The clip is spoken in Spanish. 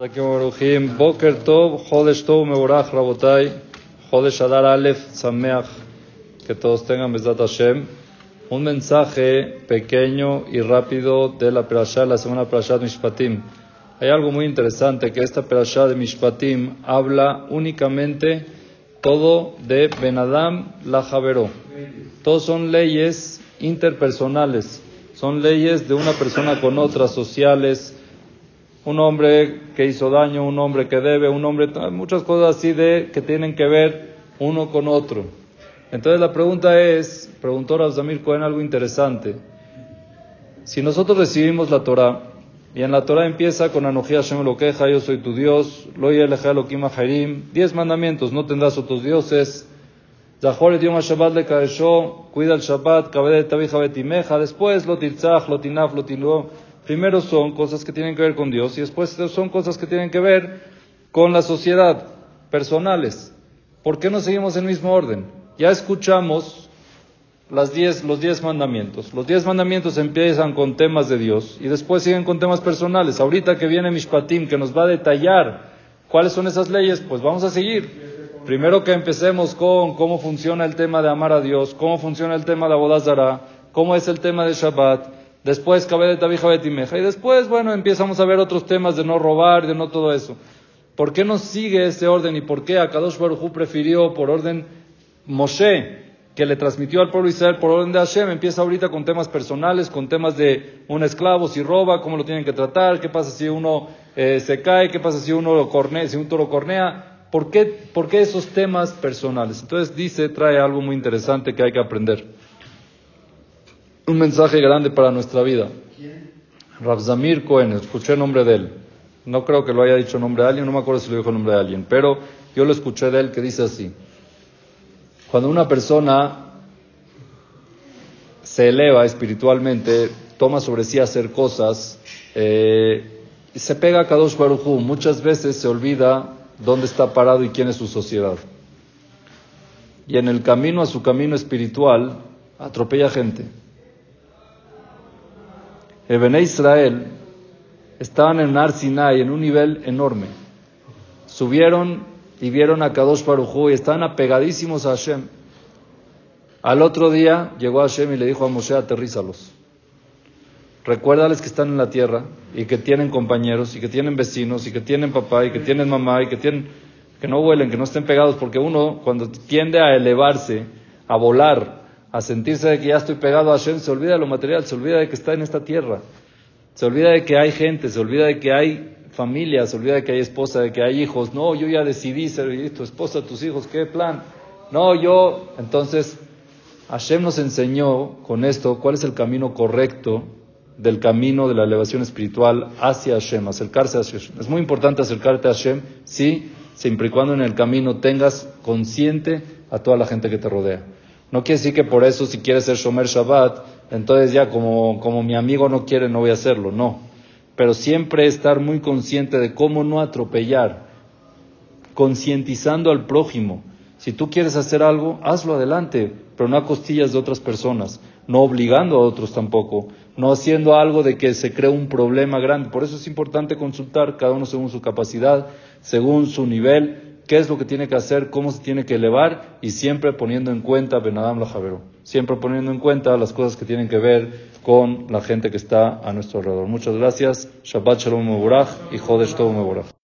Boker Tov, Jodesh Tov, Meborach, Rabotai, Jodesh Adar Aleph, Sameach, que todos tengan Besat Hashem. Un mensaje pequeño y rápido de la Perashá, la semana Perashá de Mishpatim. Hay algo muy interesante, que esta Perashá de Mishpatim habla únicamente todo de Benadam la Javeró. Todos son leyes interpersonales, son leyes de una persona con otras, sociales, un hombre que hizo daño, un hombre que debe, un hombre, muchas cosas así de que tienen que ver uno con otro. Entonces la pregunta es, preguntó Razamir Cohen algo interesante. Si nosotros recibimos la Torah, y en la Torah empieza con Anoji Hashem lo queja, yo soy tu Dios, lo Elohim Harim, diez mandamientos, no tendrás otros dioses, Zahor et Shabbat le cuida el Shabbat, Kabed Betimeja, después lo tilzach, lo tinaf, lo Primero son cosas que tienen que ver con Dios y después son cosas que tienen que ver con la sociedad, personales. ¿Por qué no seguimos el mismo orden? Ya escuchamos los diez mandamientos. Los diez mandamientos empiezan con temas de Dios y después siguen con temas personales. Ahorita que viene Mishpatim, que nos va a detallar cuáles son esas leyes, pues vamos a seguir. Primero que empecemos con cómo funciona el tema de amar a Dios, cómo funciona el tema de Abodazara, cómo es el tema de Shabbat, Después. Y después, bueno, empezamos a ver otros temas de no robar, de no todo eso. ¿Por qué no sigue ese orden y por qué Akadosh Baruj prefirió por orden Moshe, que le transmitió al pueblo Israel por orden de Hashem? Empieza ahorita con temas personales, con temas de un esclavo, si roba, cómo lo tienen que tratar, qué pasa si uno eh, se cae, qué pasa si uno lo cornea, si un toro cornea. ¿Por qué, ¿Por qué esos temas personales? Entonces dice, trae algo muy interesante que hay que aprender un mensaje grande para nuestra vida. Rabzamir Cohen, escuché el nombre de él. No creo que lo haya dicho el nombre de alguien, no me acuerdo si lo dijo el nombre de alguien, pero yo lo escuché de él que dice así. Cuando una persona se eleva espiritualmente, toma sobre sí hacer cosas, eh, se pega a Kadosh Baruj muchas veces se olvida dónde está parado y quién es su sociedad. Y en el camino a su camino espiritual, atropella gente. El Israel estaban en Nar Sinai en un nivel enorme. Subieron y vieron a Kadosh Baruj y estaban apegadísimos a Hashem. Al otro día llegó Hashem y le dijo a Moshe, aterrízalos. Recuérdales que están en la tierra y que tienen compañeros y que tienen vecinos y que tienen papá y que tienen mamá y que tienen que no vuelen, que no estén pegados, porque uno cuando tiende a elevarse, a volar, a sentirse de que ya estoy pegado a Hashem, se olvida de lo material, se olvida de que está en esta tierra, se olvida de que hay gente, se olvida de que hay familia, se olvida de que hay esposa, de que hay hijos. No, yo ya decidí ser tu esposa, tus hijos, ¿qué plan? No, yo. Entonces, Hashem nos enseñó con esto cuál es el camino correcto del camino de la elevación espiritual hacia Hashem, acercarse a Hashem. Es muy importante acercarte a Hashem, sí, siempre y cuando en el camino tengas consciente a toda la gente que te rodea. No quiere decir que por eso si quieres ser Shomer Shabbat, entonces ya como, como mi amigo no quiere, no voy a hacerlo. No. Pero siempre estar muy consciente de cómo no atropellar, concientizando al prójimo. Si tú quieres hacer algo, hazlo adelante, pero no a costillas de otras personas, no obligando a otros tampoco, no haciendo algo de que se cree un problema grande. Por eso es importante consultar cada uno según su capacidad, según su nivel qué es lo que tiene que hacer, cómo se tiene que elevar y siempre poniendo en cuenta Benadam la Javero, siempre poniendo en cuenta las cosas que tienen que ver con la gente que está a nuestro alrededor. Muchas gracias. Shabbat Shalom Mevorach y Jodesh Tov.